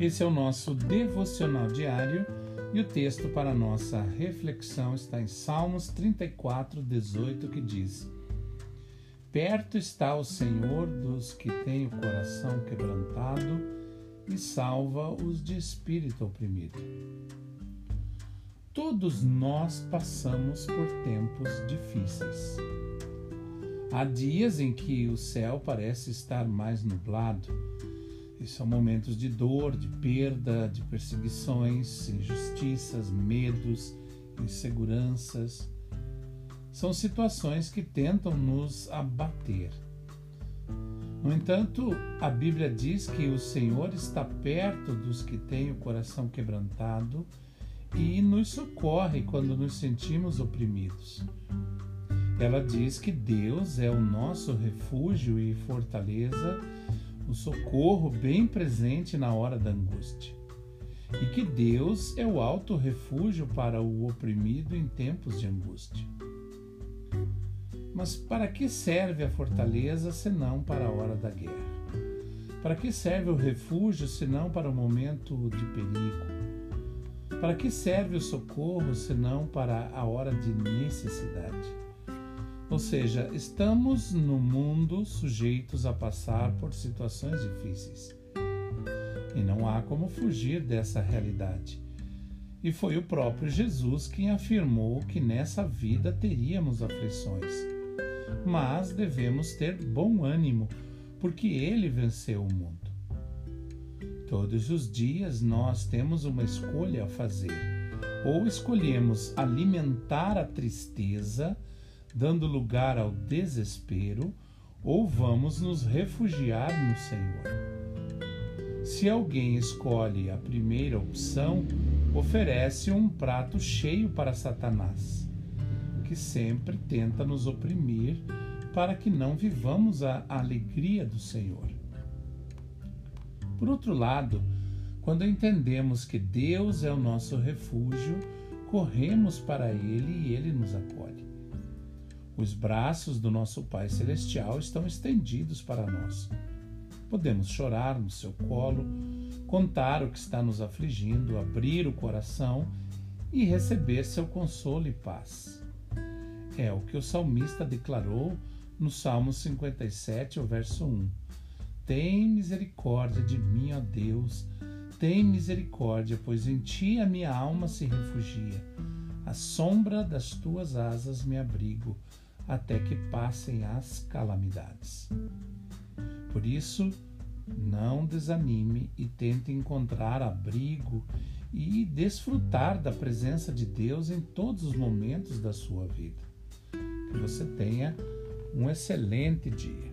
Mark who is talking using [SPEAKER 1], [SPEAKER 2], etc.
[SPEAKER 1] Esse é o nosso devocional diário e o texto para nossa reflexão está em Salmos 34, 18, que diz: Perto está o Senhor dos que têm o coração quebrantado e salva os de espírito oprimido. Todos nós passamos por tempos difíceis. Há dias em que o céu parece estar mais nublado. E são momentos de dor, de perda, de perseguições, injustiças, medos, inseguranças. São situações que tentam nos abater. No entanto, a Bíblia diz que o Senhor está perto dos que têm o coração quebrantado e nos socorre quando nos sentimos oprimidos. Ela diz que Deus é o nosso refúgio e fortaleza, o socorro bem presente na hora da angústia. E que Deus é o alto refúgio para o oprimido em tempos de angústia. Mas para que serve a fortaleza senão para a hora da guerra? Para que serve o refúgio senão para o momento de perigo? Para que serve o socorro senão para a hora de necessidade? Ou seja, estamos no mundo sujeitos a passar por situações difíceis. E não há como fugir dessa realidade. E foi o próprio Jesus quem afirmou que nessa vida teríamos aflições. Mas devemos ter bom ânimo, porque ele venceu o mundo. Todos os dias nós temos uma escolha a fazer. Ou escolhemos alimentar a tristeza dando lugar ao desespero, ou vamos nos refugiar no Senhor. Se alguém escolhe a primeira opção, oferece um prato cheio para Satanás, que sempre tenta nos oprimir para que não vivamos a alegria do Senhor. Por outro lado, quando entendemos que Deus é o nosso refúgio, corremos para Ele e Ele nos acolhe. Os braços do nosso Pai Celestial estão estendidos para nós. Podemos chorar no seu colo, contar o que está nos afligindo, abrir o coração e receber seu consolo e paz. É o que o salmista declarou no Salmo 57, o verso 1. Tem misericórdia de mim, ó Deus, tem misericórdia, pois em ti a minha alma se refugia. A sombra das tuas asas me abrigo até que passem as calamidades. Por isso, não desanime e tente encontrar abrigo e desfrutar da presença de Deus em todos os momentos da sua vida. Que você tenha um excelente dia.